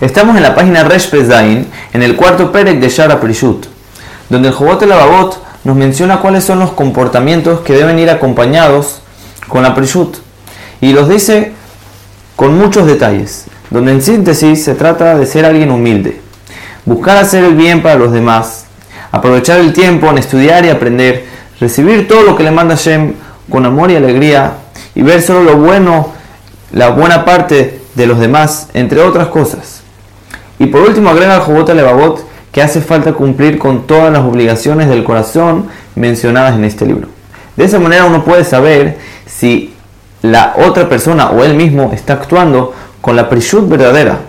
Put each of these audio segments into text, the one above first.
Estamos en la página Resh Pezain, en el cuarto Perek de Shara Prishut, donde el Jobot Lavabot nos menciona cuáles son los comportamientos que deben ir acompañados con la Prishut. Y los dice con muchos detalles, donde en síntesis se trata de ser alguien humilde, buscar hacer el bien para los demás, aprovechar el tiempo en estudiar y aprender, recibir todo lo que le manda Shem con amor y alegría, y ver solo lo bueno, la buena parte de los demás, entre otras cosas. Y por último agrega al Jobot Levavot que hace falta cumplir con todas las obligaciones del corazón mencionadas en este libro. De esa manera uno puede saber si la otra persona o él mismo está actuando con la prishut verdadera.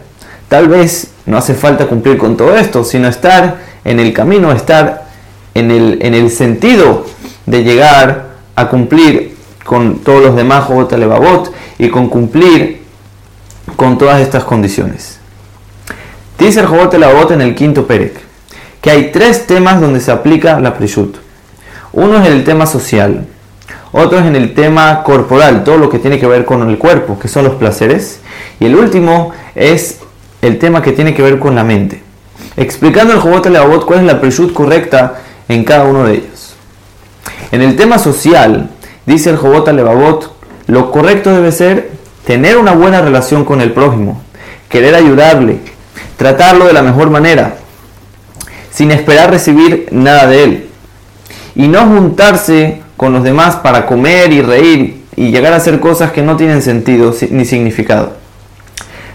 Tal vez no hace falta cumplir con todo esto, sino estar en el camino, estar en el, en el sentido de llegar a cumplir con todos los demás Jobot y con cumplir con todas estas condiciones. Dice el Jobot Lavot en el quinto Perek que hay tres temas donde se aplica la Prishut. Uno es en el tema social, otro es en el tema corporal, todo lo que tiene que ver con el cuerpo, que son los placeres, y el último es el tema que tiene que ver con la mente. Explicando el Jobot Lavot cuál es la Prishut correcta en cada uno de ellos. En el tema social, dice el Jobot Levavot, lo correcto debe ser tener una buena relación con el prójimo, querer ayudarle, tratarlo de la mejor manera, sin esperar recibir nada de él. Y no juntarse con los demás para comer y reír y llegar a hacer cosas que no tienen sentido ni significado.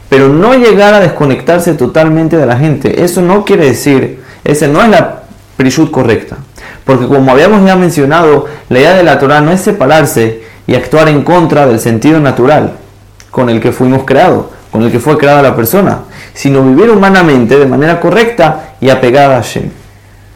Pero no llegar a desconectarse totalmente de la gente. Eso no quiere decir, esa no es la prishut correcta. Porque como habíamos ya mencionado, la idea de la Torah no es separarse y actuar en contra del sentido natural con el que fuimos creados, con el que fue creada la persona, sino vivir humanamente de manera correcta y apegada a Shem.